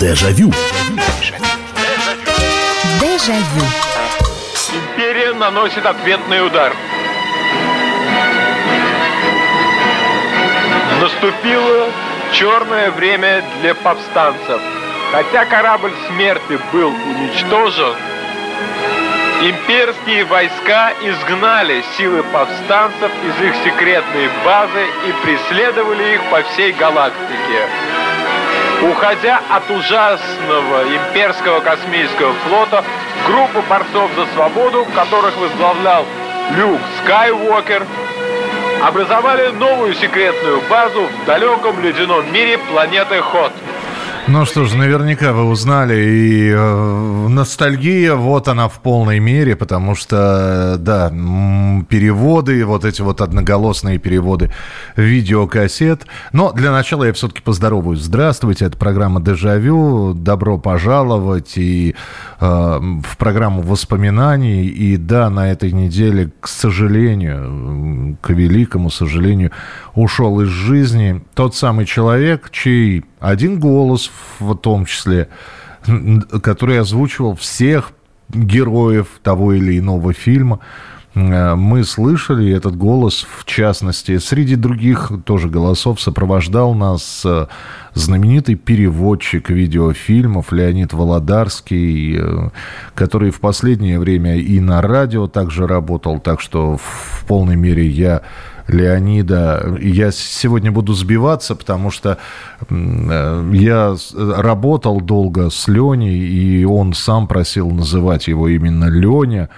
Дежавю. Дежавю. Империя наносит ответный удар. Наступило черное время для повстанцев. Хотя корабль смерти был уничтожен, имперские войска изгнали силы повстанцев из их секретной базы и преследовали их по всей галактике. Уходя от ужасного имперского космического флота, группа борцов за свободу, которых возглавлял Люк Скайуокер, образовали новую секретную базу в далеком ледяном мире планеты Хот – ну что ж, наверняка вы узнали, и э, ностальгия, вот она в полной мере, потому что, да, переводы, вот эти вот одноголосные переводы видеокассет. Но для начала я все-таки поздороваюсь. Здравствуйте, это программа «Дежавю», добро пожаловать и в программу воспоминаний. И да, на этой неделе, к сожалению, к великому сожалению, ушел из жизни тот самый человек, чей один голос в том числе, который озвучивал всех героев того или иного фильма, э, мы слышали, этот голос, в частности, среди других тоже голосов, сопровождал нас э, знаменитый переводчик видеофильмов Леонид Володарский, э, который в последнее время и на радио также работал, так что в полной мере я Леонида. Я сегодня буду сбиваться, потому что э, я работал долго с Леней, и он сам просил называть его именно Леня.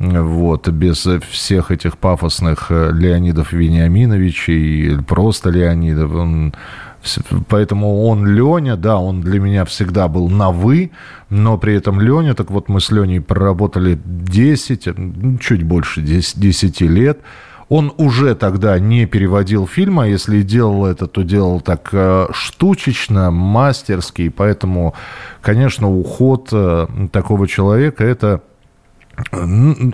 Вот, без всех этих пафосных э, Леонидов Вениаминовичей, просто Леонидов. Он, поэтому он Леня, да, он для меня всегда был на «вы», но при этом Леня, так вот мы с Леней проработали 10, чуть больше 10, 10 лет – он уже тогда не переводил фильм, а если делал это, то делал так э, штучечно, мастерски. Поэтому, конечно, уход э, такого человека – это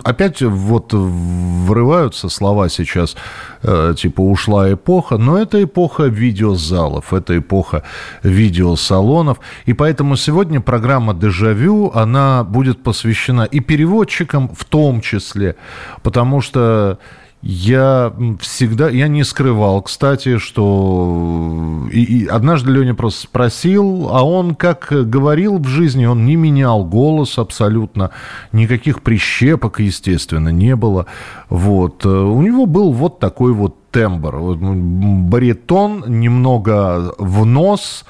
Опять вот врываются слова сейчас, э, типа ушла эпоха, но это эпоха видеозалов, это эпоха видеосалонов. И поэтому сегодня программа «Дежавю», она будет посвящена и переводчикам в том числе, потому что я всегда, я не скрывал, кстати, что и, и однажды Леня просто спросил, а он как говорил в жизни, он не менял голос абсолютно, никаких прищепок, естественно, не было. Вот. У него был вот такой вот тембр, баритон, немного в нос,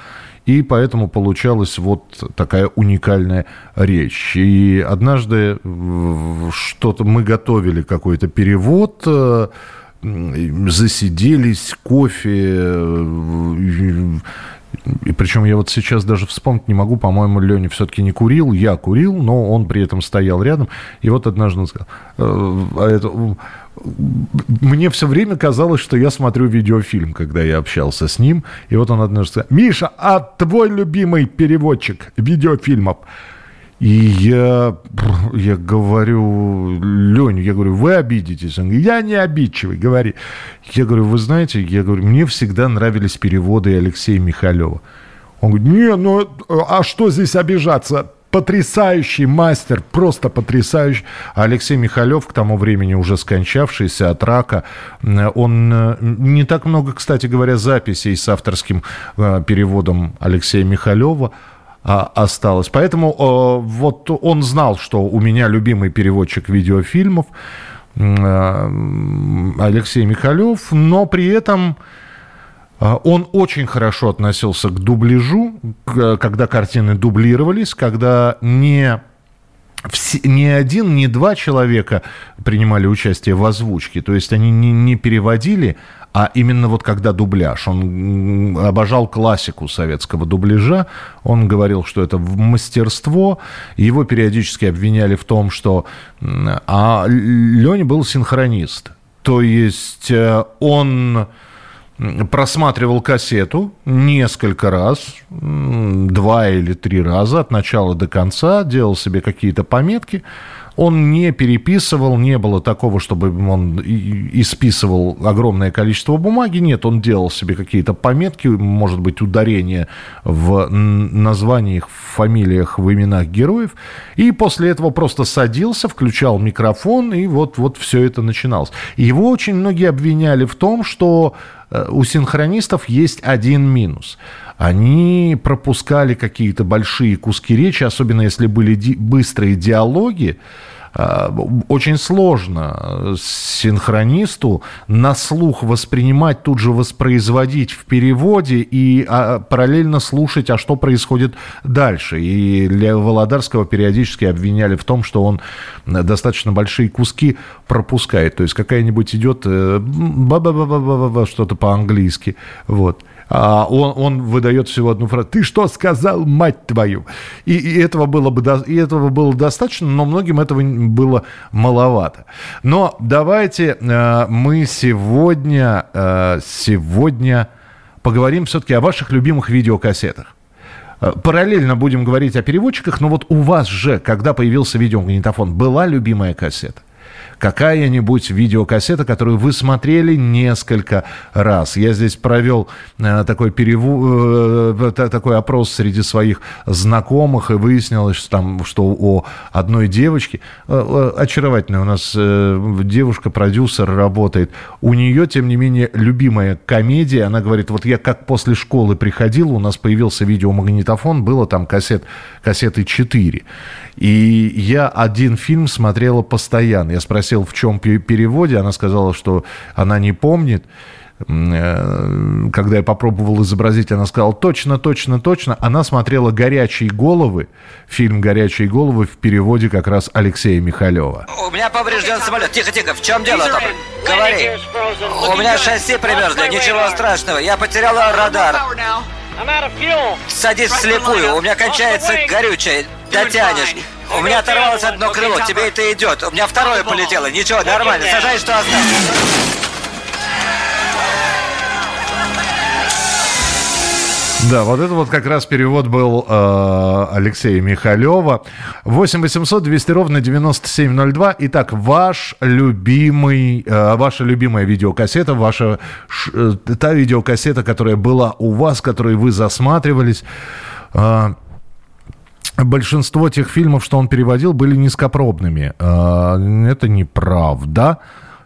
и поэтому получалась вот такая уникальная речь. И однажды что-то мы готовили какой-то перевод, э, засиделись, кофе, и причем я вот сейчас даже вспомнить не могу, по-моему, Леня все-таки не курил, я курил, но он при этом стоял рядом. И вот однажды он сказал, «Э, а это, мне все время казалось, что я смотрю видеофильм, когда я общался с ним. И вот он однажды сказал, Миша, а твой любимый переводчик видеофильмов? И я, я говорю, Леня, я говорю, вы обидитесь? Он говорит, я не обидчивый, говори. Я говорю, вы знаете, я говорю, мне всегда нравились переводы Алексея Михалева. Он говорит, не, ну, а что здесь обижаться? Потрясающий мастер, просто потрясающий. Алексей Михалев, к тому времени уже скончавшийся от рака, он э, не так много, кстати говоря, записей с авторским э, переводом Алексея Михалева а, осталось. Поэтому э, вот он знал, что у меня любимый переводчик видеофильмов Алексей Михалев, но при этом он очень хорошо относился к дубляжу, когда картины дублировались, когда не ни один, ни два человека принимали участие в озвучке. То есть они не, не переводили, а именно вот когда дубляж. Он обожал классику советского дубляжа. Он говорил, что это мастерство. Его периодически обвиняли в том, что... А Леня был синхронист. То есть э, он просматривал кассету несколько раз, два или три раза от начала до конца, делал себе какие-то пометки, Он не переписывал, не было такого, чтобы он исписывал огромное количество бумаги. Нет, он делал себе какие-то пометки, может быть, ударения в названиях, в фамилиях, в именах героев. И после этого просто садился, включал микрофон, и вот, вот все это начиналось. Его очень многие обвиняли в том, что у синхронистов есть один минус – они пропускали какие-то большие куски речи, особенно если были ди- быстрые диалоги. А, очень сложно синхронисту на слух воспринимать, тут же воспроизводить в переводе и а, параллельно слушать, а что происходит дальше. И Лео Володарского периодически обвиняли в том, что он достаточно большие куски пропускает. То есть какая-нибудь идет э, что-то по-английски. Вот а он, он выдает всего одну фразу. Ты что сказал, мать твою? И, и, этого было бы, и этого было достаточно, но многим этого было маловато. Но давайте э, мы сегодня, э, сегодня поговорим все-таки о ваших любимых видеокассетах. Э, параллельно будем говорить о переводчиках, но вот у вас же, когда появился видеомагнитофон, была любимая кассета? Какая-нибудь видеокассета, которую вы смотрели несколько раз. Я здесь провел э, такой, переву... э, такой опрос среди своих знакомых, и выяснилось, что, там, что у одной девочки, э, очаровательная у нас девушка-продюсер работает, у нее, тем не менее, любимая комедия, она говорит, вот я как после школы приходил, у нас появился видеомагнитофон, было там кассет, кассеты 4. И я один фильм смотрела постоянно. Я спросил, в чем переводе. Она сказала, что она не помнит. Э, когда я попробовал изобразить, она сказала, точно, точно, точно. Она смотрела «Горячие головы», фильм «Горячие головы» в переводе как раз Алексея Михалева. У меня поврежден самолет. Тихо, тихо, в чем дело, Том? Говори. У меня шасси примерзли, ничего страшного. Я потеряла радар. Садись вслепую, у меня кончается горючее. Дотянешь. У меня оторвалось одно крыло, тебе это идет. У меня второе полетело. Ничего, нормально. Сажай, что осталось. Да, вот это вот как раз перевод был э, Алексея Михалева. 8 800 200 ровно 9702. Итак, ваш любимый, э, ваша любимая видеокассета, ваша э, та видеокассета, которая была у вас, которой вы засматривались. Э, большинство тех фильмов, что он переводил, были низкопробными. Э, это неправда,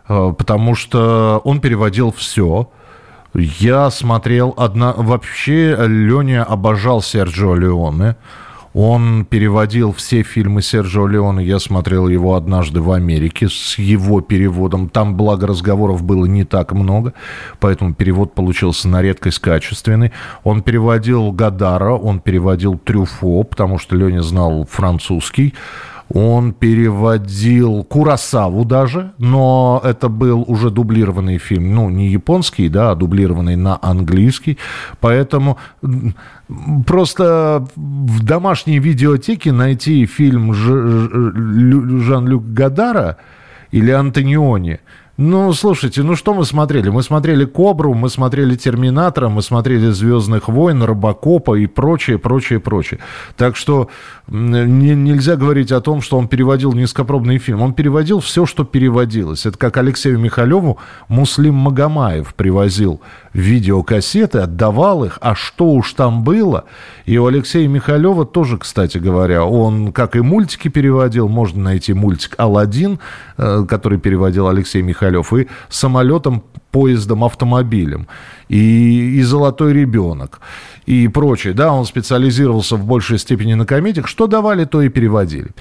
э, потому что он переводил все я смотрел одна... Вообще, Леня обожал Серджио Леоне. Он переводил все фильмы Серджио Леоне. Я смотрел его однажды в Америке с его переводом. Там, благо, разговоров было не так много, поэтому перевод получился на редкость качественный. Он переводил Гадара, он переводил Трюфо, потому что Леня знал французский. Он переводил Курасаву даже, но это был уже дублированный фильм, ну, не японский, да, а дублированный на английский. Поэтому просто в домашней видеотеке найти фильм Жан-Люк Гадара или Антониони – ну, слушайте, ну что мы смотрели? Мы смотрели «Кобру», мы смотрели «Терминатора», мы смотрели «Звездных войн», «Робокопа» и прочее, прочее, прочее. Так что не, нельзя говорить о том, что он переводил низкопробный фильм. Он переводил все, что переводилось. Это как Алексею Михалеву Муслим Магомаев привозил видеокассеты, отдавал их, а что уж там было. И у Алексея Михалева тоже, кстати говоря, он как и мультики переводил, можно найти мультик «Аладдин», э, который переводил Алексей Михалев, и самолетом, поездом, автомобилем, и, и «Золотой ребенок» и прочее. Да, он специализировался в большей степени на комедиях. Что давали, то и переводили.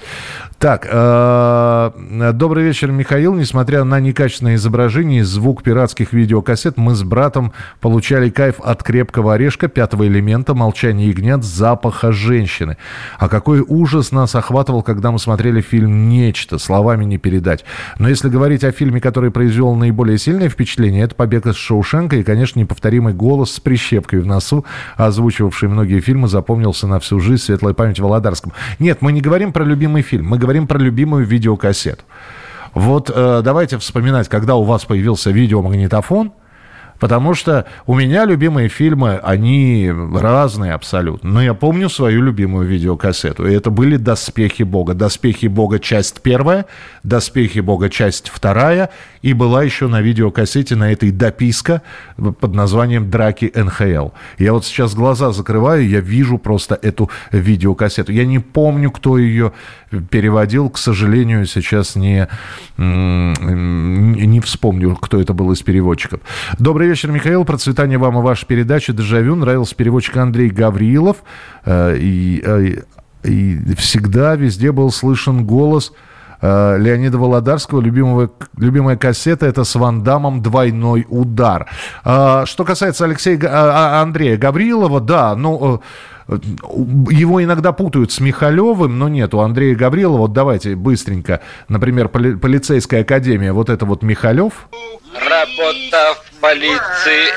Так, э, добрый вечер, Михаил. Несмотря на некачественное изображение и звук пиратских видеокассет, мы с братом получали кайф от крепкого орешка, пятого элемента, молчания ягнят, запаха женщины. А какой ужас нас охватывал, когда мы смотрели фильм «Нечто», словами не передать. Но если говорить о фильме, который произвел наиболее сильное впечатление, это «Побег из Шоушенка» и, конечно, неповторимый голос с прищепкой в носу, озвучивавший многие фильмы, запомнился на всю жизнь, светлая память Володарскому. Нет, мы не говорим про любимый фильм, мы говорим про любимую видеокассету. Вот э, давайте вспоминать, когда у вас появился видеомагнитофон, Потому что у меня любимые фильмы, они разные абсолютно. Но я помню свою любимую видеокассету. И это были «Доспехи Бога». «Доспехи Бога» часть первая, «Доспехи Бога» часть вторая. И была еще на видеокассете на этой дописка под названием «Драки НХЛ». Я вот сейчас глаза закрываю, я вижу просто эту видеокассету. Я не помню, кто ее переводил, к сожалению, сейчас не, не вспомню, кто это был из переводчиков. Добрый вечер, Михаил. Процветание вам и вашей передачи «Дежавю». Нравился переводчик Андрей Гаврилов. Э, и, э, и всегда везде был слышен голос э, Леонида Володарского. Любимого, любимая кассета это с Ван Дамом «Двойной удар». Что касается Алексея а, Андрея Гаврилова, да, ну его иногда путают с Михалевым, но нет, у Андрея Гаврилова, вот давайте быстренько, например, поли, полицейская академия, вот это вот Михалев. Работа в полиции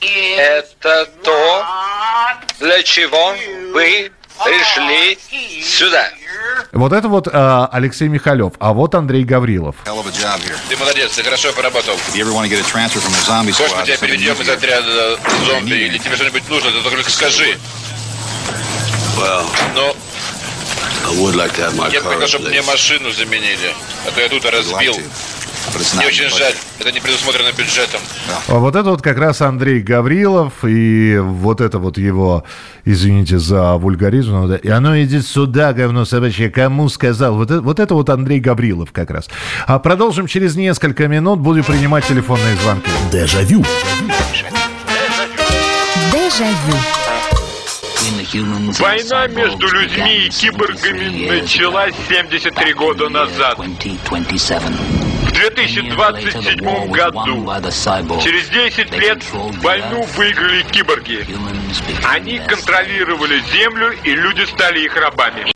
– это то, для чего вы пришли сюда. Вот это вот э, Алексей Михалев, а вот Андрей Гаврилов. Ты молодец, ты хорошо поработал. Хочешь, мы тебя переведем из отряда зомби, или тебе что-нибудь нужно, ты только скажи. Ну, я бы хотел, чтобы мне машину заменили, а то я тут разбил. Мне очень жаль, это не предусмотрено бюджетом. А вот это вот как раз Андрей Гаврилов, и вот это вот его, извините за вульгаризм, и оно идет сюда, говно собачье, кому сказал? Вот это, вот это вот Андрей Гаврилов как раз. А продолжим через несколько минут, буду принимать телефонные звонки. Дежавю. Дежавю. Война между людьми и киборгами началась 73 года назад. В 2027 году, через 10 лет, войну выиграли киборги. Они контролировали Землю, и люди стали их рабами.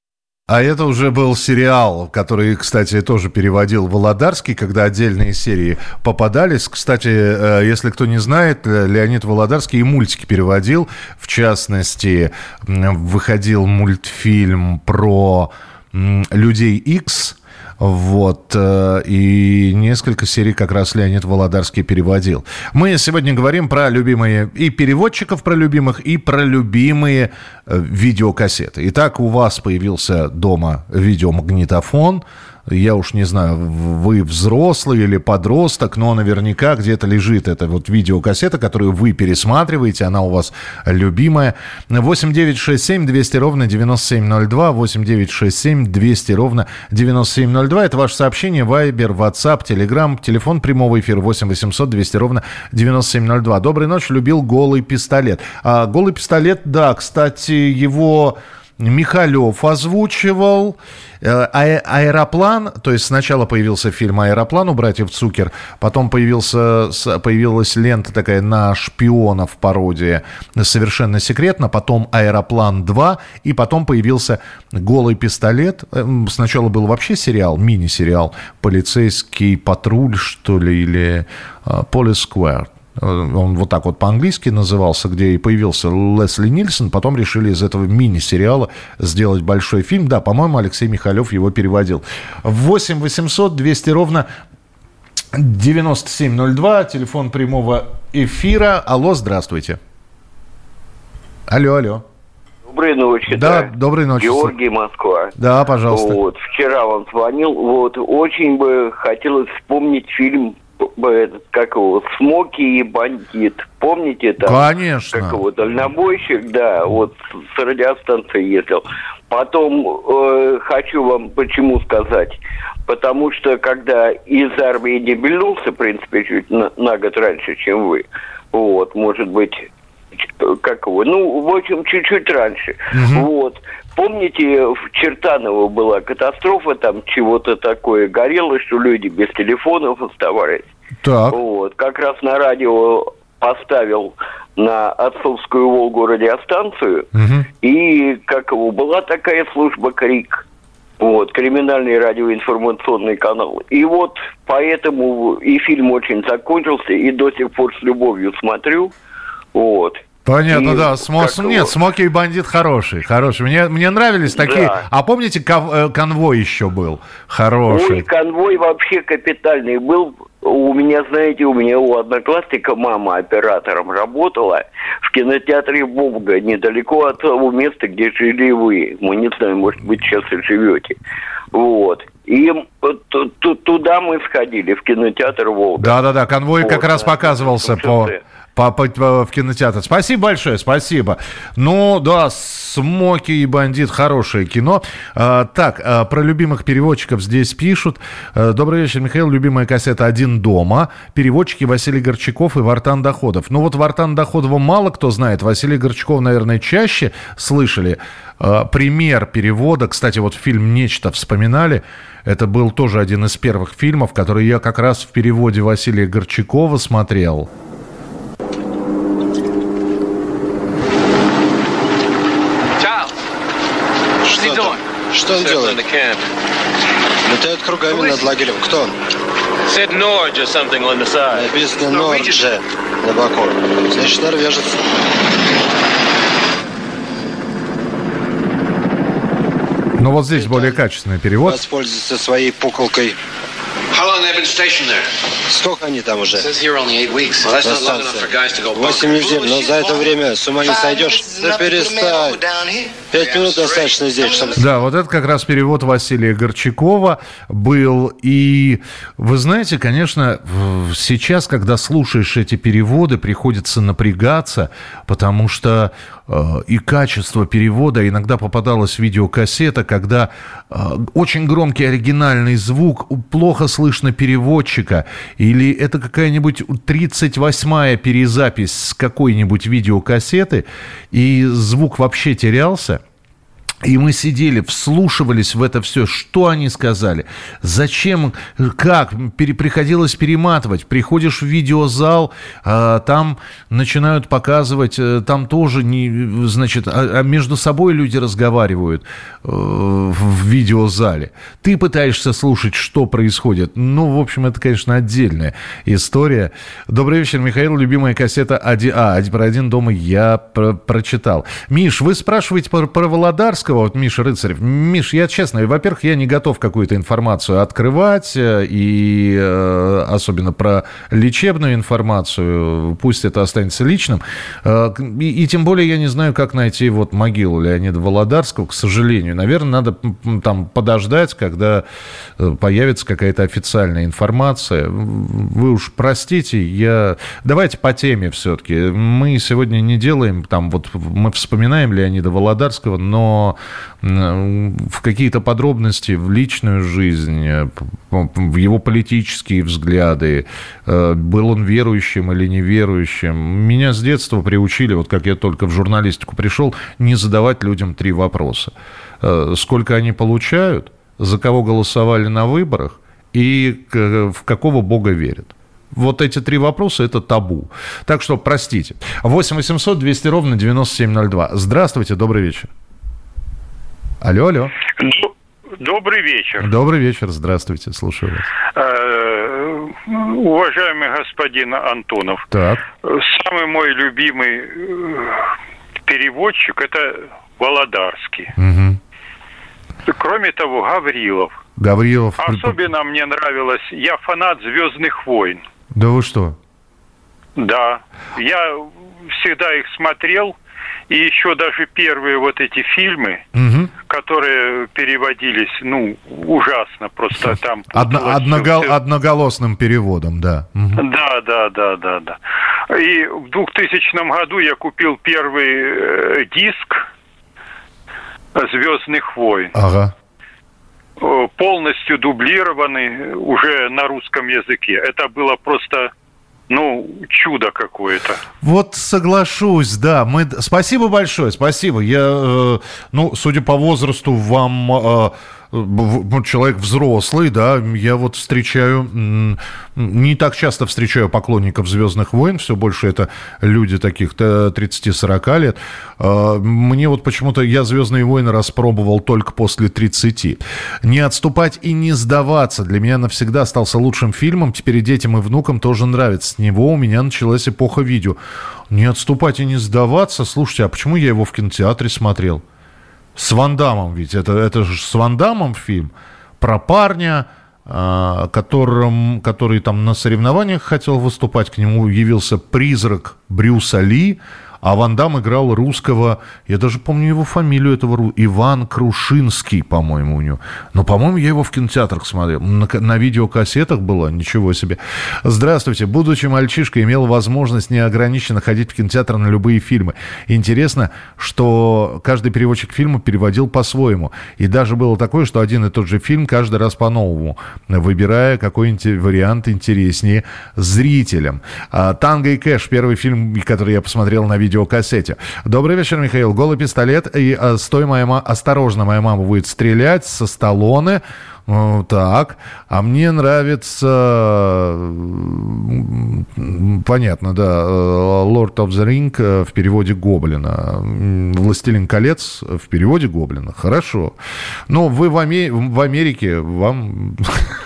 А это уже был сериал, который, кстати, тоже переводил Володарский, когда отдельные серии попадались. Кстати, э, если кто не знает, э, Леонид Володарский и мультики переводил. В частности, выходил мультфильм про людей X вот. Э, и несколько серий как раз Леонид Володарский переводил. Мы сегодня говорим про любимые и переводчиков про любимых, и про любимые э, видеокассеты. Итак, у вас появился дома видеомагнитофон – я уж не знаю, вы взрослый или подросток, но наверняка где-то лежит эта вот видеокассета, которую вы пересматриваете, она у вас любимая. 8 9 6 7 200 ровно 9702, 8 9 6 7 200 ровно 9702. Это ваше сообщение, Вайбер, WhatsApp, Telegram, телефон прямого эфира 8 800 200 ровно 9702. Доброй ночи, любил голый пистолет. А, голый пистолет, да, кстати, его... Михалев озвучивал. Э, а аэроплан, то есть сначала появился фильм «Аэроплан» у братьев Цукер, потом появился, появилась лента такая на шпионов пародия «Совершенно секретно», потом «Аэроплан 2», и потом появился «Голый пистолет». Эм, сначала был вообще сериал, мини-сериал «Полицейский патруль», что ли, или «Police Square». Он вот так вот по-английски назывался, где и появился Лесли Нильсон. Потом решили из этого мини-сериала сделать большой фильм. Да, по-моему, Алексей Михалев его переводил. 8 800 200 ровно 9702, телефон прямого эфира. Алло, здравствуйте. Алло, алло. Доброй ночи. Да, да. доброй ночи. Георгий, Москва. Да, пожалуйста. Вот, вчера он звонил, вот, очень бы хотелось вспомнить фильм этот, как его, Смоки и бандит. Помните там? Конечно. Как его, дальнобойщик, да, вот с радиостанции ездил. Потом э, хочу вам почему сказать. Потому что когда из армии не бельнулся, в принципе, чуть на, на год раньше, чем вы, вот, может быть, как его, ну, в общем, чуть-чуть раньше. Угу. Вот. Помните, в Чертаново была катастрофа, там чего-то такое горело, что люди без телефонов оставались. Так. Вот. Как раз на радио поставил на Отцовскую Волгу радиостанцию, угу. и как его, была такая служба «Крик», вот, криминальный радиоинформационный канал. И вот поэтому и фильм очень закончился, и до сих пор с любовью смотрю. Вот. Понятно, и да. Смо... Нет, Смоки и Бандит хороший, хороший. Мне, мне нравились такие. Да. А помните. Э, конвой еще был хороший? Ой, конвой вообще капитальный был. у меня, знаете, у меня у одноклассника мама оператором работала в кинотеатре «Волга», недалеко от того места, где жили вы. Мы не знаем, может быть, сейчас и живете. Вот. И туда мы сходили, в кинотеатр «Волга». Да-да-да, конвой вот, как раз показывался по по, по, по, в кинотеатр. Спасибо большое, спасибо. Ну, да, «Смоки и бандит» хорошее кино. А, так, а, про любимых переводчиков здесь пишут. А, Добрый вечер, Михаил. Любимая кассета «Один дома». Переводчики Василий Горчаков и Вартан Доходов. Ну, вот Вартан Доходова мало кто знает. Василий Горчаков, наверное, чаще слышали. А, пример перевода, кстати, вот фильм «Нечто» вспоминали. Это был тоже один из первых фильмов, который я как раз в переводе Василия Горчакова смотрел. Что он делает? Летает кругами над лагерем. Кто он? Написано Нордже на боку. Значит, норвежец. Ну вот здесь более качественный перевод. Воспользуйся своей пуколкой. Сколько они там уже? Восемь недель, но за это время с ума не сойдешь. Да перестань. Пять минут достаточно здесь, чтобы... Да, вот это как раз перевод Василия Горчакова был. И вы знаете, конечно, сейчас, когда слушаешь эти переводы, приходится напрягаться, потому что и качество перевода, иногда попадалась видеокассета, когда э, очень громкий оригинальный звук, плохо слышно переводчика, или это какая-нибудь 38-я перезапись с какой-нибудь видеокассеты, и звук вообще терялся. И мы сидели, вслушивались в это все, что они сказали, зачем, как, пере, приходилось перематывать. Приходишь в видеозал, а, там начинают показывать, э, там тоже, не, значит, а, а между собой люди разговаривают э, в видеозале. Ты пытаешься слушать, что происходит. Ну, в общем, это, конечно, отдельная история. Добрый вечер, Михаил. Любимая кассета 1... А, про один дома я про прочитал. Миш, вы спрашиваете про, про Володарского? Володарского, вот Миша Рыцарев. Миш, я честно, во-первых, я не готов какую-то информацию открывать, э, и э, особенно про лечебную информацию, пусть это останется личным. Э, и, и тем более я не знаю, как найти вот могилу Леонида Володарского, к сожалению. Наверное, надо там подождать, когда появится какая-то официальная информация. Вы уж простите, я... Давайте по теме все-таки. Мы сегодня не делаем там, вот мы вспоминаем Леонида Володарского, но в какие-то подробности в личную жизнь, э, в его политические взгляды, э, был он верующим или неверующим. Меня с детства приучили, вот как я только в журналистику пришел, не задавать людям три вопроса. Э, сколько они получают, за кого голосовали на выборах и в какого бога верят. Вот эти три вопроса – это табу. Так что, простите. 8 800 200 ровно 9702. Здравствуйте, добрый вечер. Алло, алло. Добрый вечер. Добрый вечер, здравствуйте, слушаю вас. Э, уважаемый господин Антонов, так. самый мой любимый э, переводчик это Володарский. Угу. Кроме того, Гаврилов. Гаврилов. Особенно мне нравилось, я фанат Звездных войн. Да вы что? Да. Я всегда их смотрел. И еще даже первые вот эти фильмы, угу. которые переводились, ну, ужасно, просто там... Одно, одногол, все... Одноголосным переводом, да. Угу. Да, да, да, да, да. И в 2000 году я купил первый э, диск «Звездных войн». Ага полностью дублированный уже на русском языке. Это было просто ну, чудо какое-то. Вот соглашусь, да. Мы... Спасибо большое, спасибо. Я, э, ну, судя по возрасту, вам э, человек взрослый, да, я вот встречаю, не так часто встречаю поклонников «Звездных войн», все больше это люди таких 30-40 лет. А, мне вот почему-то я «Звездные войны» распробовал только после 30. «Не отступать и не сдаваться» для меня навсегда остался лучшим фильмом, теперь и детям, и внукам тоже нравится. С него у меня началась эпоха видео. «Не отступать и не сдаваться», слушайте, а почему я его в кинотеатре смотрел? С Вандамом ведь. Это, это же с Вандамом фильм про парня, а, которым, который там на соревнованиях хотел выступать, к нему явился призрак Брюса Ли, а Ван Дам играл русского, я даже помню его фамилию этого, Иван Крушинский, по-моему, у него. Но, по-моему, я его в кинотеатрах смотрел. На, на видеокассетах было, ничего себе. Здравствуйте. Будучи мальчишкой, имел возможность неограниченно ходить в кинотеатр на любые фильмы. Интересно, что каждый переводчик фильма переводил по-своему. И даже было такое, что один и тот же фильм каждый раз по-новому, выбирая какой-нибудь вариант интереснее зрителям. А, «Танго и Кэш» — первый фильм, который я посмотрел на видео видеокассете. Добрый вечер, Михаил. Голый пистолет. И э, стой, моя мама, осторожно, моя мама будет стрелять со Сталлоне. Так, а мне нравится, понятно, да, Lord of the Ring э, в переводе Гоблина, Властелин колец в переводе Гоблина, хорошо. Но вы в, Аме... в Америке, вам...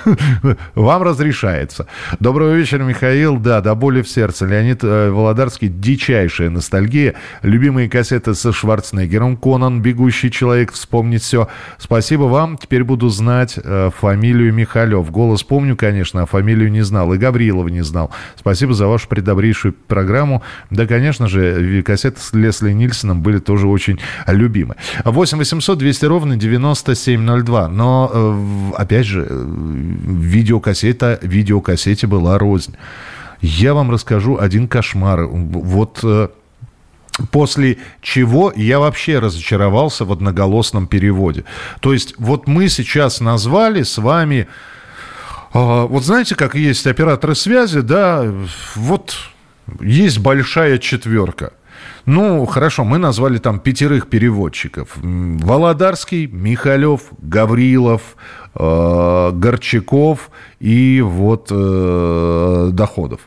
вам разрешается. Доброго вечера, Михаил, да, до боли в сердце. Леонид э, Володарский, дичайшая ностальгия. Любимые кассеты со Шварценеггером, Конан, Бегущий человек, вспомнить все. Спасибо вам, теперь буду знать э, фамилию Михалев. Голос помню, конечно, а фамилию не знал. И Гаврилова не знал. Спасибо за вашу предобрейшую программу. Да, конечно же, кассеты с Лесли Нильсоном были тоже очень любимы. 8 800 200 ровно 9702. Но, э, опять же, видеокассета, видеокассете была рознь. Я вам расскажу один кошмар. Вот э, После чего я вообще разочаровался в одноголосном переводе. То есть вот мы сейчас назвали с вами... Э, вот знаете, как есть операторы связи, да, вот есть большая четверка. Ну, хорошо, мы назвали там пятерых переводчиков. Володарский, Михалев, Гаврилов, э, Горчаков и вот э, Доходов.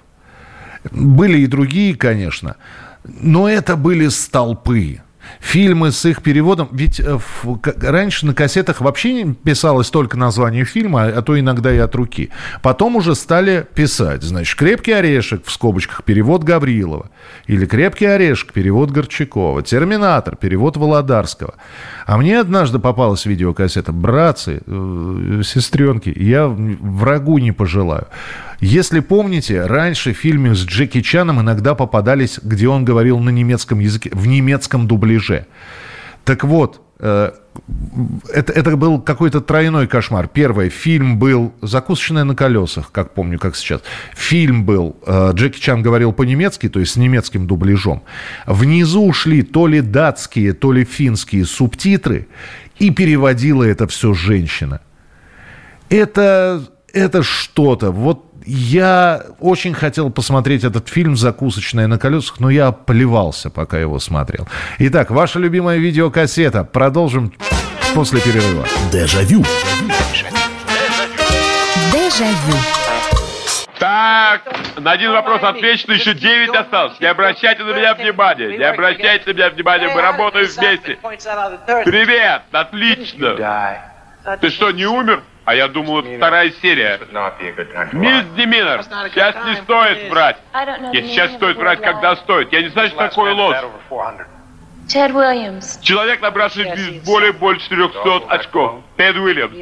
Были и другие, конечно. Но это были столпы. Фильмы с их переводом, ведь э, раньше на кассетах вообще писалось только название фильма, а то иногда и от руки. Потом уже стали писать, значит, «Крепкий орешек» в скобочках, перевод Гаврилова. Или «Крепкий орешек», перевод Горчакова. «Терминатор», перевод Володарского. А мне однажды попалась видеокассета «Братцы, э, сестренки, я врагу не пожелаю». Если помните, раньше в фильме с Джеки Чаном иногда попадались, где он говорил на немецком языке, в немецком дубляже. Так вот, э, это, это был какой-то тройной кошмар. Первое, фильм был «Закусочная на колесах», как помню, как сейчас. Фильм был, э, Джеки Чан говорил по-немецки, то есть с немецким дубляжом. Внизу ушли то ли датские, то ли финские субтитры, и переводила это все женщина. Это, это что-то. Вот я очень хотел посмотреть этот фильм «Закусочная на колесах», но я плевался, пока его смотрел. Итак, ваша любимая видеокассета. Продолжим после перерыва. Дежавю. Дежавю. Так, на один вопрос отвечено, еще 9 осталось. Не обращайте на меня внимания. Не обращайте на меня внимания, мы работаем вместе. Привет, отлично. Ты что, не умер? А я думал, это вторая серия. Мисс Деминер, сейчас не стоит врать. Нет, сейчас стоит врать, когда стоит. Я не знаю, что такое ложь. Тед Уильямс. Человек, набравший в более больше 400 очков. Тед Уильямс.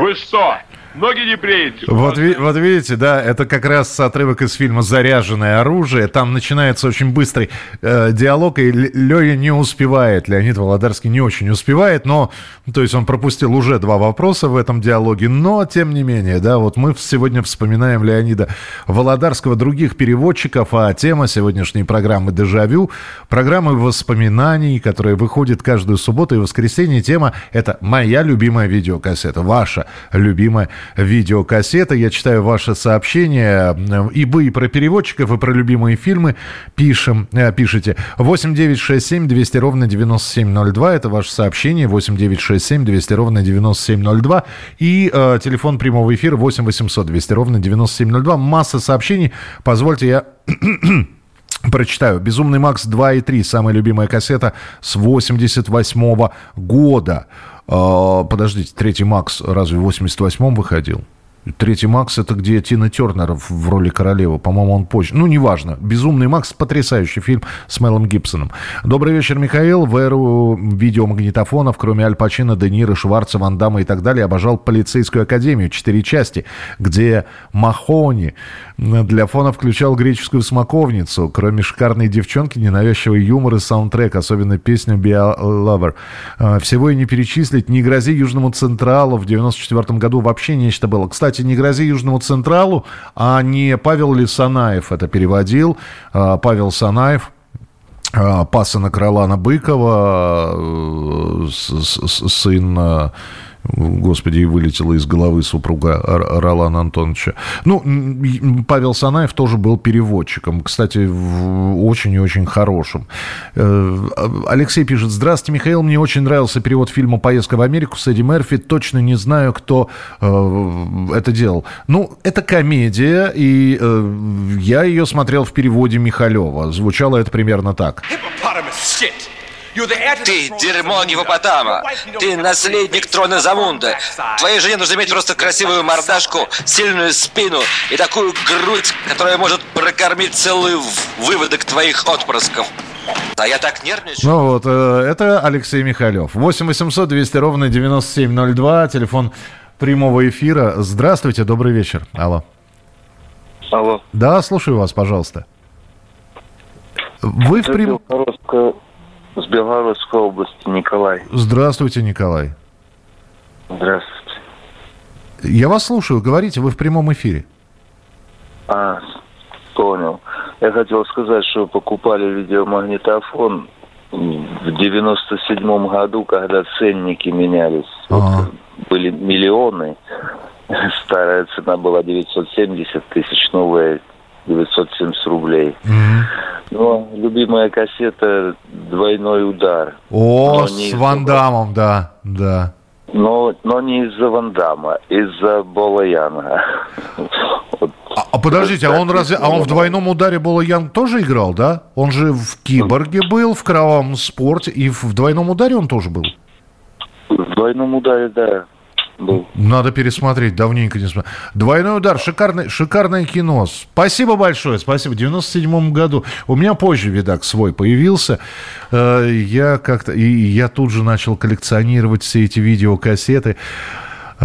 Вы что? Ноги не бреете. Вот, вот видите, да, это как раз отрывок из фильма «Заряженное оружие». Там начинается очень быстрый э, диалог, и Лёя не успевает, Леонид Володарский не очень успевает, но, то есть он пропустил уже два вопроса в этом диалоге, но, тем не менее, да, вот мы сегодня вспоминаем Леонида Володарского, других переводчиков, а тема сегодняшней программы «Дежавю», программы воспоминаний, которая выходит каждую субботу и воскресенье, тема – это «Моя любимая видеокассета», ваша любимая видеокассета. Я читаю ваши сообщения. И вы, и про переводчиков, и про любимые фильмы пишем, э, пишите. 8 9 6 7 200 ровно 9702. Это ваше сообщение. 8 9 6 7 200 ровно 9702. И э, телефон прямого эфира 8 800 200 ровно 9702. Масса сообщений. Позвольте я... Прочитаю. «Безумный Макс 2 и 3». Самая любимая кассета с 88 -го года. А, подождите, третий Макс разве в 88-м выходил? Третий Макс это где Тина Тернер в роли королевы. По-моему, он позже. Ну, неважно. Безумный Макс потрясающий фильм с Мелом Гибсоном. Добрый вечер, Михаил. В эру видеомагнитофонов, кроме Аль Пачино, Де Ниро, Шварца, Ван Дамма и так далее, обожал полицейскую академию. Четыре части, где Махони для фона включал греческую смоковницу. Кроме шикарной девчонки, ненавязчивый юмор и саундтрек, особенно песню «Be a Lover». А, всего и не перечислить. «Не грози Южному Централу» в 94 году вообще нечто было. Кстати, «Не грози Южному Централу», а не Павел Лисанаев это переводил. А, Павел Санаев, а, Пасана Кролана Быкова, э, сын Господи, и вылетела из головы супруга Ролана Антоновича. Ну, Павел Санаев тоже был переводчиком. Кстати, очень и очень хорошим. Э, Алексей пишет. Здравствуйте, Михаил. Мне очень нравился перевод фильма «Поездка в Америку» с Эдди Мерфи. Точно не знаю, кто э, это делал. Ну, это комедия, и э, я ее смотрел в переводе Михалева. Звучало это примерно так. Ты дерьмо гипопотама. Ты наследник трона Замунда. Твоей жене нужно иметь просто красивую мордашку, сильную спину и такую грудь, которая может прокормить целый выводок твоих отпрысков. А я так нервничаю. Ну вот, э, это Алексей Михалев. 8 800 200 ровно 9702, телефон прямого эфира. Здравствуйте, добрый вечер. Алло. Алло. Да, слушаю вас, пожалуйста. Вы в прямом... С Белгородской области Николай. Здравствуйте, Николай. Здравствуйте. Я вас слушаю. Говорите, вы в прямом эфире. А, понял. Я хотел сказать, что покупали видеомагнитофон в 97 году, когда ценники менялись. Вот были миллионы. Старая цена была 970 тысяч, новая 970 рублей. Mm-hmm. Но любимая кассета «Двойной удар». О, с Ван Дамом, да, да. Но, но не из-за Ван Дамма, из-за Бола Янга. Вот. А, а подождите, а он разве, а он в двойном ударе Бола Янг тоже играл, да? Он же в Киборге был, в Кровавом спорте, и в двойном ударе он тоже был? В двойном ударе, да был. Надо пересмотреть, давненько не смотрел. «Двойной удар», шикарное, шикарное кино. Спасибо большое, спасибо. В 97 году, у меня позже видак свой появился. Э, я как-то, и я тут же начал коллекционировать все эти видеокассеты.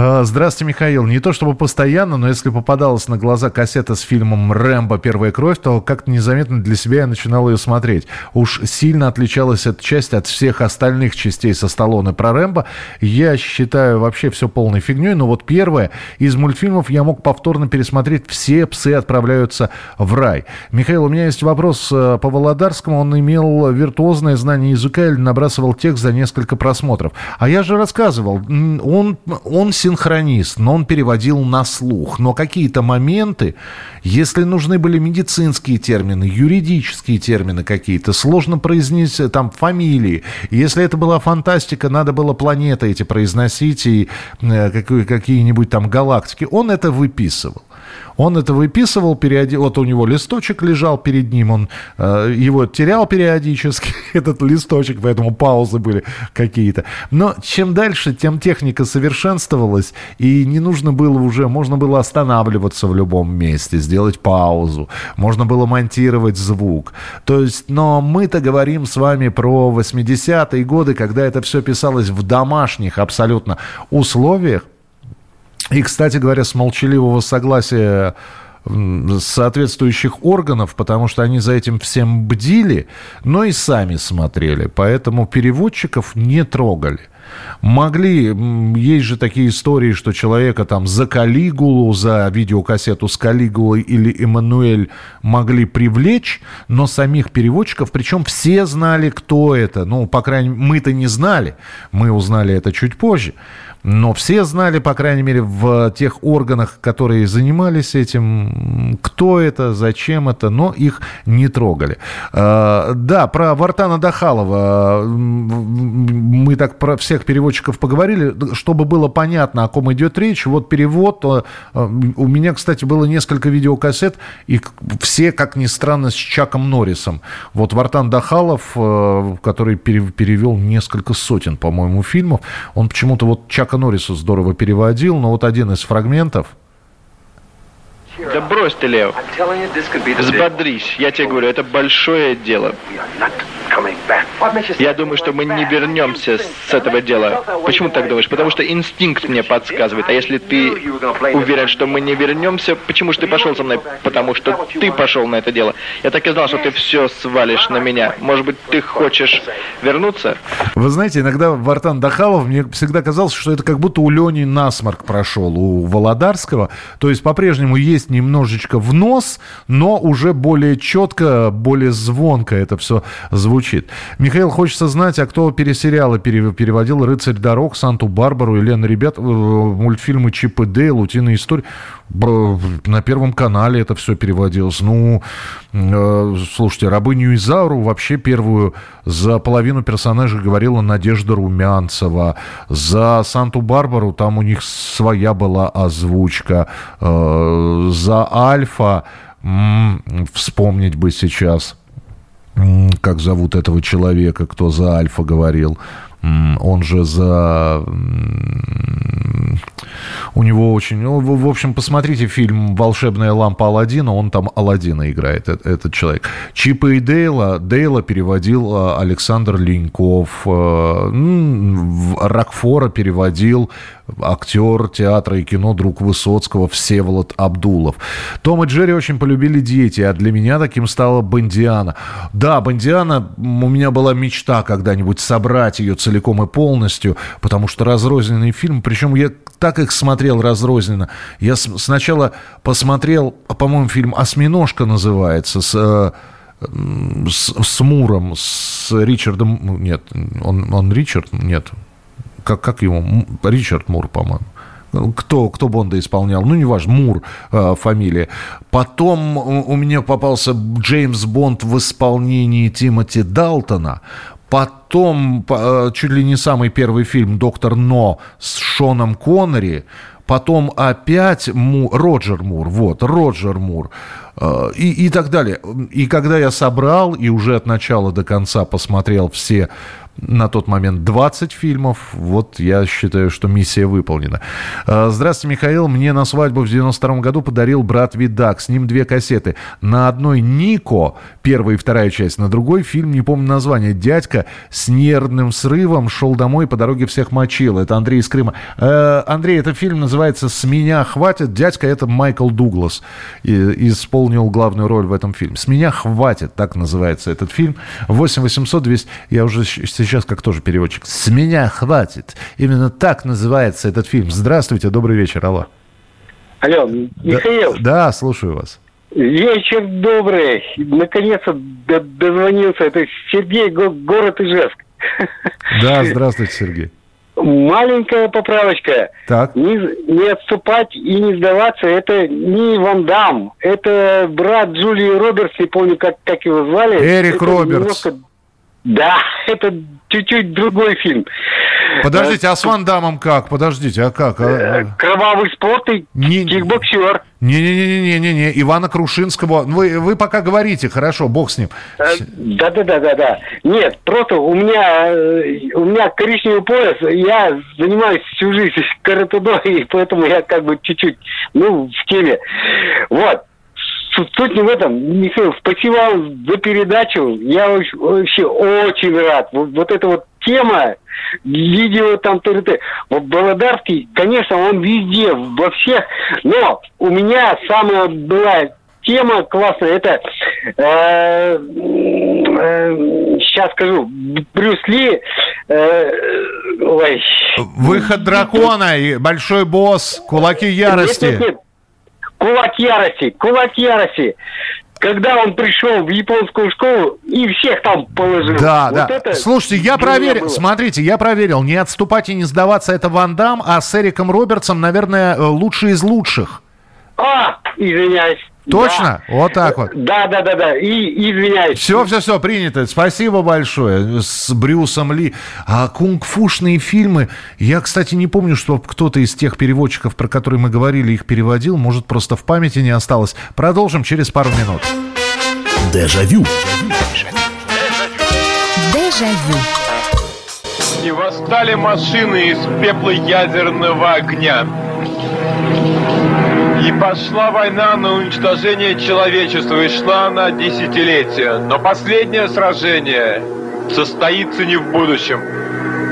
А, здравствуйте, Михаил. Не то чтобы постоянно, но если попадалась на глаза кассета с фильмом «Рэмбо. Первая кровь», то как-то незаметно для себя я начинал ее смотреть. Уж сильно отличалась эта часть от всех остальных частей со Сталлоне про Рэмбо. Я считаю вообще все полной фигней, но вот первое из мультфильмов я мог повторно пересмотреть «Все псы отправляются в рай». Михаил, у меня есть вопрос э, по Володарскому. Он имел виртуозное знание языка или набрасывал текст за несколько просмотров. А я же рассказывал, он, он синхронист, но он переводил на слух. Но какие-то моменты, если нужны были медицинские термины, юридические термины какие-то, сложно произнести там фамилии. Если это была фантастика, надо было планеты эти произносить и э, какие-нибудь там галактики. Он это выписывал. Он это выписывал, периоди... вот у него листочек лежал перед ним, он э, его терял периодически, этот листочек, поэтому паузы были какие-то. Но чем дальше, тем техника совершенствовалась, и не нужно было уже, можно было останавливаться в любом месте, сделать паузу, можно было монтировать звук. То есть, но мы-то говорим с вами про 80-е годы, когда это все писалось в домашних абсолютно условиях, и, кстати говоря, с молчаливого согласия соответствующих органов, потому что они за этим всем бдили, но и сами смотрели. Поэтому переводчиков не трогали. Могли, есть же такие истории, что человека там за Калигулу, за видеокассету с Калигулой или Эммануэль могли привлечь, но самих переводчиков, причем все знали, кто это. Ну, по крайней мере, мы-то не знали, мы узнали это чуть позже. Но все знали, по крайней мере, в тех органах, которые занимались этим, кто это, зачем это, но их не трогали. А, да, про Вартана Дахалова мы так про всех переводчиков поговорили, чтобы было понятно, о ком идет речь. Вот перевод. А, у меня, кстати, было несколько видеокассет, и все, как ни странно, с Чаком Норрисом. Вот Вартан Дахалов, а, который перевел несколько сотен, по-моему, фильмов, он почему-то вот Чак Чака Норриса здорово переводил, но вот один из фрагментов. Да брось ты, Лео. Взбодрись. Я тебе говорю, это большое дело. Я думаю, что мы не вернемся с этого дела. Почему ты так думаешь? Потому что инстинкт мне подсказывает. А если ты уверен, что мы не вернемся, почему же ты пошел со мной? Потому что ты пошел на это дело. Я так и знал, что ты все свалишь на меня. Может быть, ты хочешь вернуться? Вы знаете, иногда Вартан Дахалов, мне всегда казалось, что это как будто у Лени насморк прошел, у Володарского. То есть по-прежнему есть немножечко в нос, но уже более четко, более звонко это все звучит. Михаил, хочется знать, а кто пересериалы переводил «Рыцарь дорог», «Санту-Барбару», Елена, ребят, э, мультфильмы «Чип и Дейл», «Утиные истории». На Первом канале это все переводилось. Ну, э, слушайте, «Рабыню Изару» вообще первую за половину персонажей говорила Надежда Румянцева. За «Санту-Барбару» там у них своя была озвучка. Э, за «Альфа» вспомнить бы сейчас, как зовут этого человека, кто за «Альфа» говорил? Он же за... У него очень... Ну, в общем, посмотрите фильм «Волшебная лампа Алладина», он там Алладина играет, этот человек. Чипа и Дейла, Дейла переводил а, Александр Леньков, а, Рокфора переводил актер театра и кино, друг Высоцкого, Всеволод Абдулов. Том и Джерри очень полюбили дети, а для меня таким стала Бондиана. Да, Бондиана, у меня была мечта когда-нибудь собрать ее целиком и полностью, потому что разрозненный фильм, причем я так их смотрел разрозненно. Я сначала посмотрел, по-моему, фильм «Осьминожка» называется, с э, с, с Муром, с Ричардом... Нет, он, он Ричард? Нет, как, как его, Ричард Мур, по-моему. Кто, кто Бонда исполнял, ну, неважно, Мур э, фамилия. Потом у меня попался Джеймс Бонд в исполнении Тимоти Далтона. Потом э, чуть ли не самый первый фильм «Доктор Но» с Шоном Коннери. Потом опять Му, Роджер Мур, вот, Роджер Мур. Э, и, и так далее. И когда я собрал и уже от начала до конца посмотрел все на тот момент 20 фильмов. Вот я считаю, что миссия выполнена. А, здравствуйте, Михаил. Мне на свадьбу в 92 году подарил брат Видак. С ним две кассеты. На одной Нико, первая и вторая часть. На другой фильм, не помню название, дядька с нервным срывом шел домой по дороге всех мочил. Это Андрей из Крыма. Э, Андрей, этот фильм называется «С меня хватит». Дядька это Майкл Дуглас. И, исполнил главную роль в этом фильме. «С меня хватит», так называется этот фильм. 8 800 200. Я уже сейчас как тоже переводчик. «С меня хватит». Именно так называется этот фильм. Здравствуйте, добрый вечер, алло. Алло, Михаил. Да, да слушаю вас. Вечер добрый. Наконец-то дозвонился. Это Сергей, город Ижевск. Да, здравствуйте, Сергей. Маленькая поправочка. Так. Не, не отступать и не сдаваться, это не Ван Дам. Это брат Джулии Робертс, не помню, как, как его звали. Эрик это Робертс. Немножко... Да, это чуть-чуть другой фильм. Подождите, а с Ван Дамом как? Подождите, а как? А, а? Кровавый спорт и не, кикбоксер. Не-не-не-не-не, Ивана Крушинского. Вы, вы пока говорите, хорошо, бог с ним. Э, да-да-да-да-да. Нет, просто у меня, э, у меня коричневый пояс, я занимаюсь всю жизнь каратэ и поэтому я как бы чуть-чуть, ну, в теме. Вот. Суть не в этом. Михаил, спасибо вам за передачу. Я вообще очень рад. Вот, вот эта вот тема, видео там, ТРТ. Вот Володарский, конечно, он везде, во всех. Но у меня самая была тема классная. Это э, э, сейчас скажу. Брюс Ли. Э, ой. Выход дракона большой босс, кулаки ярости. Нет, нет, нет. Кулак ярости, кулак ярости когда он пришел в японскую школу и всех там положил. Да, вот да. Это Слушайте, я проверил, было. смотрите, я проверил, не отступать и не сдаваться это Ван Дам, а с Эриком Робертсом, наверное, лучший из лучших. А, извиняюсь. Точно? Да. Вот так вот. Да, да, да, да. И извиняюсь. Все, все, все, принято. Спасибо большое. С Брюсом Ли. А кунг-фушные фильмы, я, кстати, не помню, что кто-то из тех переводчиков, про которые мы говорили, их переводил. Может, просто в памяти не осталось. Продолжим через пару минут. Дежавю. Дежавю. И восстали машины из пепла ядерного огня И пошла война на уничтожение человечества и шла на десятилетия. Но последнее сражение состоится не в будущем.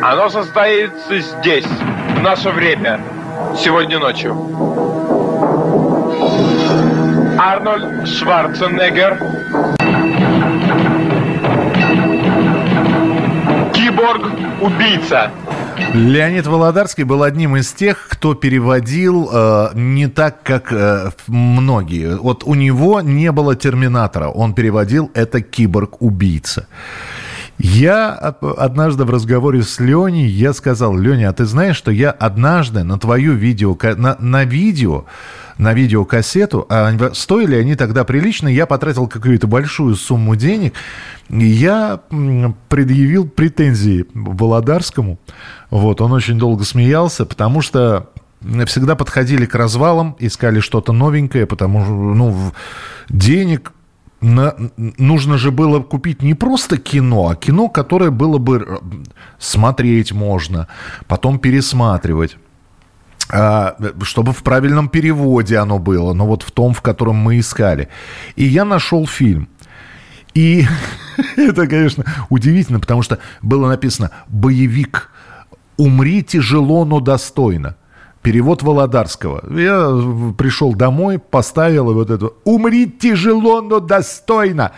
Оно состоится здесь, в наше время, сегодня ночью. Арнольд Шварценеггер. Киборг-убийца. Леонид Володарский был одним из тех, кто переводил э, не так, как э, многие. Вот у него не было терминатора, он переводил это киборг-убийца. Я однажды в разговоре с Леней, я сказал, Леня, а ты знаешь, что я однажды на твою видео, на, на видео, на видеокассету, а стоили они тогда прилично, я потратил какую-то большую сумму денег, я предъявил претензии Володарскому, вот, он очень долго смеялся, потому что всегда подходили к развалам, искали что-то новенькое, потому что, ну, денег на, нужно же было купить не просто кино, а кино, которое было бы э, смотреть можно, потом пересматривать. А, чтобы в правильном переводе оно было, но вот в том, в котором мы искали. И я нашел фильм. И это, конечно, удивительно, потому что было написано «Боевик. Умри тяжело, но достойно». Перевод Володарского. Я пришел домой, поставил вот это «Умри тяжело, но достойно».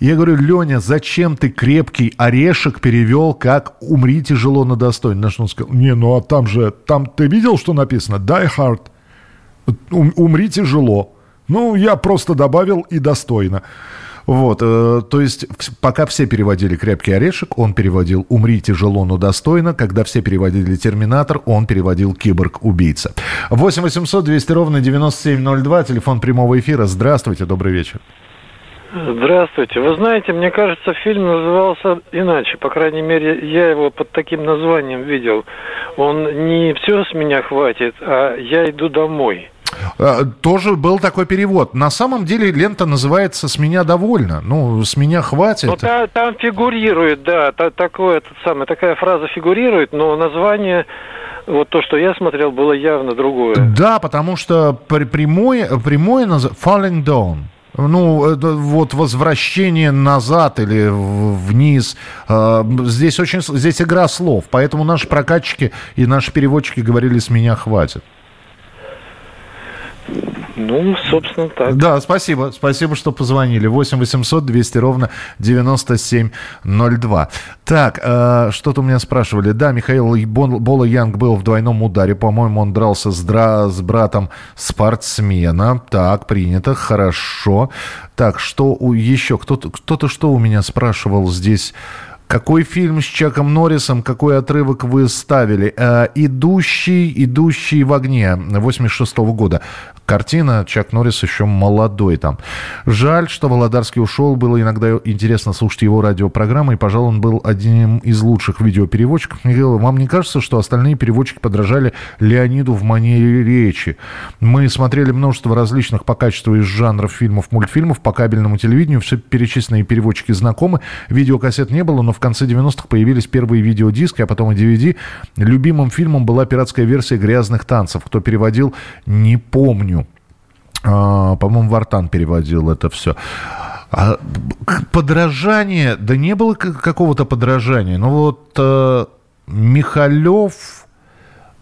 Я говорю, Леня, зачем ты крепкий орешек перевел как «умри тяжело, но достойно»? На что он сказал, не, ну а там же, там ты видел, что написано? Die hard. Умри тяжело. Ну, я просто добавил и достойно. Вот, э, то есть, пока все переводили «Крепкий орешек», он переводил «Умри тяжело, но достойно». Когда все переводили «Терминатор», он переводил «Киборг-убийца». 8 800 200 ровно 9702, телефон прямого эфира. Здравствуйте, добрый вечер. Здравствуйте. Вы знаете, мне кажется, фильм назывался иначе. По крайней мере, я его под таким названием видел. Он не «Все с меня хватит», а «Я иду домой». Э, тоже был такой перевод. На самом деле лента называется «С меня довольно». Ну, «С меня хватит». Ну, там, там фигурирует, да, та, такое, этот самый, такая фраза фигурирует, но название вот то, что я смотрел, было явно другое. Да, потому что прямое, прямое название «Falling Down». Ну, вот возвращение назад или вниз. Э, здесь очень здесь игра слов. Поэтому наши прокатчики и наши переводчики говорили, с меня хватит. Ну, собственно, так. Да, спасибо. Спасибо, что позвонили. 8 800 200 ровно 9702. Так, э, что-то у меня спрашивали. Да, Михаил Бола Янг был в двойном ударе. По-моему, он дрался с, дра... с братом спортсмена. Так, принято, хорошо. Так, что у... еще? Кто-то, кто-то что у меня спрашивал здесь? Какой фильм с Чаком Норрисом, какой отрывок вы ставили? Э, «Идущий, идущий в огне» 86 -го года картина. Чак Норрис еще молодой там. Жаль, что Володарский ушел. Было иногда интересно слушать его радиопрограммы. И, пожалуй, он был одним из лучших видеопереводчиков. Михаил, вам не кажется, что остальные переводчики подражали Леониду в манере речи? Мы смотрели множество различных по качеству из жанров фильмов, мультфильмов по кабельному телевидению. Все перечисленные переводчики знакомы. Видеокассет не было, но в конце 90-х появились первые видеодиски, а потом и DVD. Любимым фильмом была пиратская версия «Грязных танцев». Кто переводил, не помню. А, по-моему, Вартан переводил это все. А, подражание, да не было какого-то подражания. Но вот э, Михалев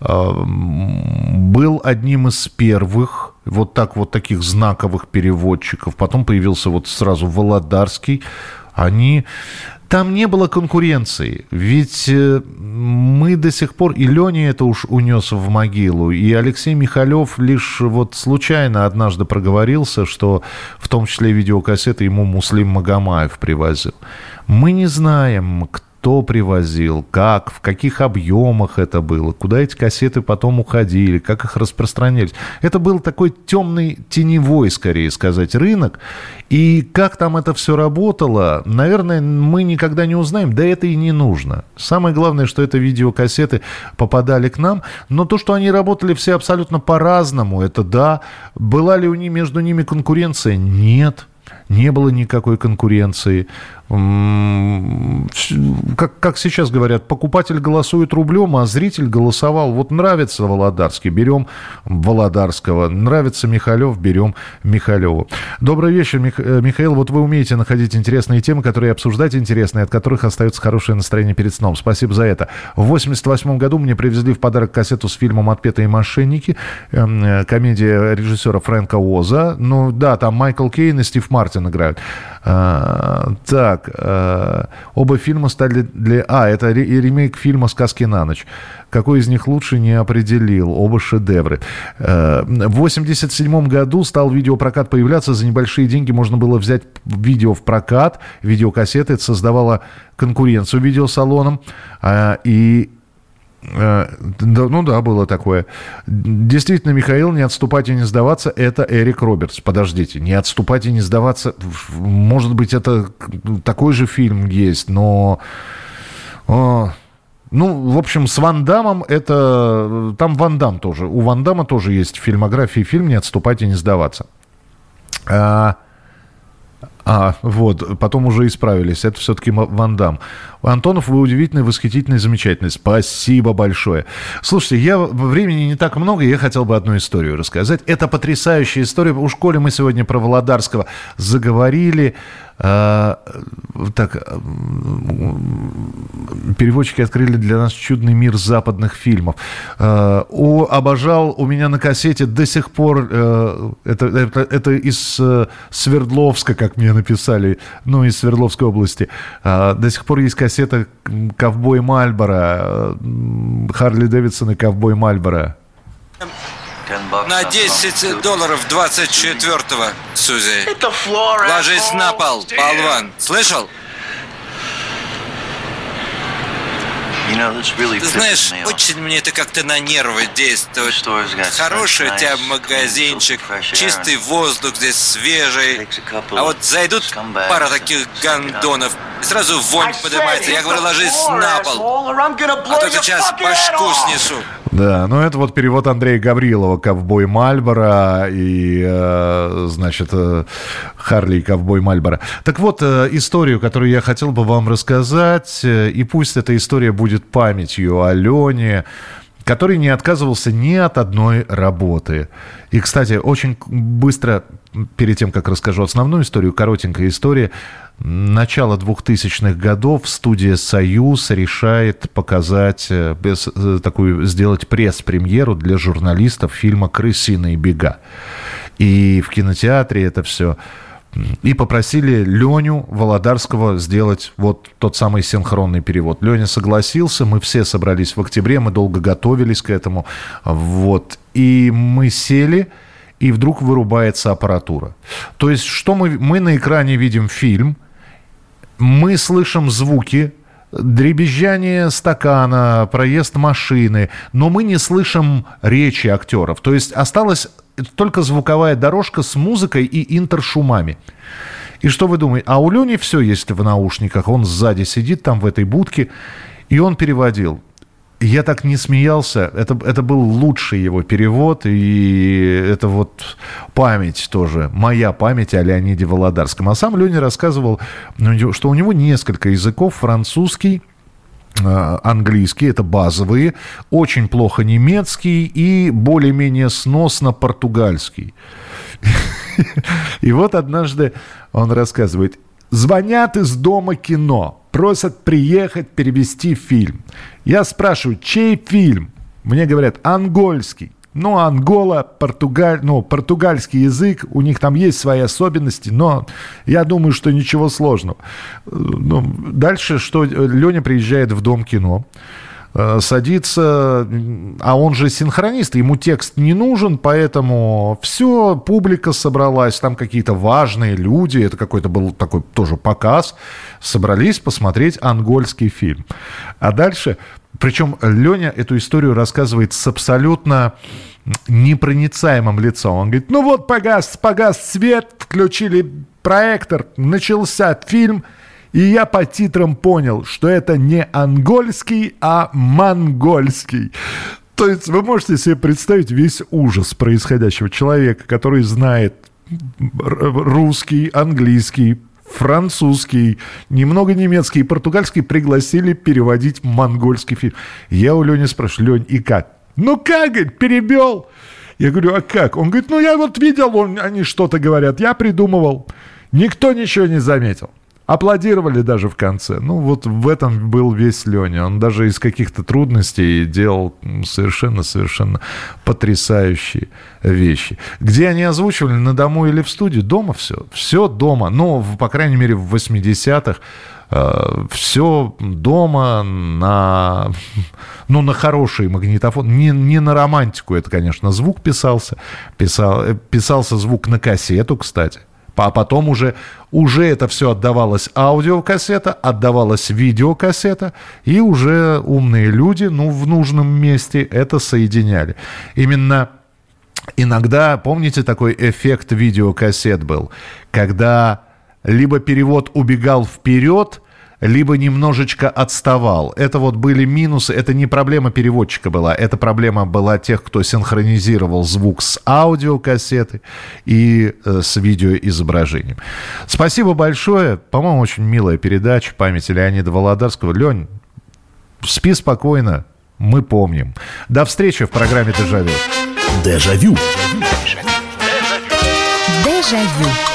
э, был одним из первых вот так вот таких знаковых переводчиков. Потом появился вот сразу Володарский. Они там не было конкуренции. Ведь э, мы до сих пор, и Леня это уж унес в могилу, и Алексей Михалев лишь вот случайно однажды проговорился, что в том числе видеокассеты ему Муслим Магомаев привозил. Мы не знаем, кто кто привозил, как, в каких объемах это было, куда эти кассеты потом уходили, как их распространялись. Это был такой темный, теневой, скорее сказать, рынок. И как там это все работало, наверное, мы никогда не узнаем, да это и не нужно. Самое главное, что это видеокассеты попадали к нам, но то, что они работали все абсолютно по-разному, это да. Была ли у них между ними конкуренция? Нет не было никакой конкуренции. Как, как сейчас говорят, покупатель голосует рублем, а зритель голосовал. Вот нравится Володарский, берем Володарского. Нравится Михалев, берем Михалева. Добрый вечер, Мих... Э, Михаил. Вот вы умеете находить интересные темы, которые обсуждать интересные, от которых остается хорошее настроение перед сном. Спасибо за это. В 88 году мне привезли в подарок кассету с фильмом «Отпетые мошенники». Эм, э, комедия режиссера Фрэнка Оза. Ну да, там Майкл Кейн и Стив Мартин играют. А, так, а, оба фильма стали для... А, это ремейк фильма «Сказки на ночь». Какой из них лучше, не определил. Оба шедевры. А, в 87 году стал видеопрокат появляться. За небольшие деньги можно было взять видео в прокат. Видеокассеты. Это создавало конкуренцию видеосалонам. И Э, да, ну да, было такое. Действительно, Михаил, не отступать и не сдаваться, это Эрик Робертс. Подождите, не отступать и не сдаваться, может быть, это такой же фильм есть, но... О, ну, в общем, с Ван Дамом это... Там Ван Дам тоже. У Ван Дама тоже есть в фильмографии фильм «Не отступать и не сдаваться». А, а, вот, потом уже исправились. Это все-таки Ван Дам. Антонов, вы удивительный, восхитительный, замечательный. Спасибо большое. Слушайте, я, времени не так много, я хотел бы одну историю рассказать. Это потрясающая история. У школе мы сегодня про Володарского заговорили. А, так, переводчики открыли для нас чудный мир западных фильмов. А, о, обожал у меня на кассете до сих пор, а, это, это, это из э, Свердловска, как мне написали, ну, из Свердловской области. А, до сих пор есть кассета «Ковбой Мальборо», Харли Дэвидсон и «Ковбой Мальборо». На 10 долларов 24-го, Сузи. Ложись на пол, болван. Слышал? Ты знаешь, очень мне это как-то на нервы действует. Хороший у тебя магазинчик, чистый воздух здесь свежий. А вот зайдут пара таких гондонов, и сразу вонь поднимается. Я говорю, ложись на пол, а то сейчас башку снесу. Да, ну это вот перевод Андрея Гаврилова «Ковбой Мальбора» и, э, значит, э, Харли и «Ковбой Мальбора». Так вот, э, историю, которую я хотел бы вам рассказать, и пусть эта история будет памятью о Лене, который не отказывался ни от одной работы. И, кстати, очень быстро, перед тем, как расскажу основную историю, коротенькая история. Начало 2000-х годов студия «Союз» решает показать, э, э, такую, сделать пресс-премьеру для журналистов фильма «Крысиные бега». И в кинотеатре это все и попросили Леню Володарского сделать вот тот самый синхронный перевод. Леня согласился, мы все собрались в октябре, мы долго готовились к этому, вот, и мы сели, и вдруг вырубается аппаратура. То есть, что мы, мы на экране видим фильм, мы слышим звуки, дребезжание стакана, проезд машины, но мы не слышим речи актеров. То есть осталось только звуковая дорожка с музыкой и интершумами. И что вы думаете? А у Лени все есть в наушниках. Он сзади сидит там в этой будке, и он переводил. Я так не смеялся. Это, это был лучший его перевод, и это вот память тоже, моя память о Леониде Володарском. А сам Леня рассказывал, ну, что у него несколько языков. Французский, английский, это базовые, очень плохо немецкий и более-менее сносно португальский. И вот однажды он рассказывает, звонят из дома кино, просят приехать перевести фильм. Я спрашиваю, чей фильм? Мне говорят, ангольский. Ну, Ангола, Португаль, ну, португальский язык, у них там есть свои особенности, но я думаю, что ничего сложного. Ну, дальше, что Леня приезжает в Дом кино, э, садится, а он же синхронист, ему текст не нужен, поэтому все, публика собралась, там какие-то важные люди, это какой-то был такой тоже показ, собрались посмотреть ангольский фильм. А дальше причем Леня эту историю рассказывает с абсолютно непроницаемым лицом. Он говорит, ну вот погас, погас свет, включили проектор, начался фильм, и я по титрам понял, что это не ангольский, а монгольский. То есть вы можете себе представить весь ужас происходящего человека, который знает русский, английский, французский, немного немецкий и португальский пригласили переводить монгольский фильм. Я у Лени спрашиваю, Лень, и как? Ну как, говорит, перебел? Я говорю, а как? Он говорит, ну я вот видел, он, они что-то говорят, я придумывал. Никто ничего не заметил. Аплодировали даже в конце. Ну, вот в этом был весь Леня. Он даже из каких-то трудностей делал совершенно-совершенно потрясающие вещи. Где они озвучивали, на дому или в студии? Дома все. Все дома. Ну, по крайней мере, в 80-х э, все дома на, ну, на хороший магнитофон. Не, не на романтику это, конечно, звук писался. Писал, э, писался звук на кассету, кстати. А потом уже, уже это все отдавалось аудиокассета, отдавалась видеокассета, и уже умные люди, ну, в нужном месте это соединяли. Именно иногда, помните, такой эффект видеокассет был, когда либо перевод убегал вперед, либо немножечко отставал. Это вот были минусы. Это не проблема переводчика была. Это проблема была тех, кто синхронизировал звук с аудиокассеты и э, с видеоизображением. Спасибо большое. По-моему, очень милая передача памяти Леонида Володарского. Лень, спи спокойно. Мы помним. До встречи в программе «Дежавю». Дежавю. Дежавю. Дежавю.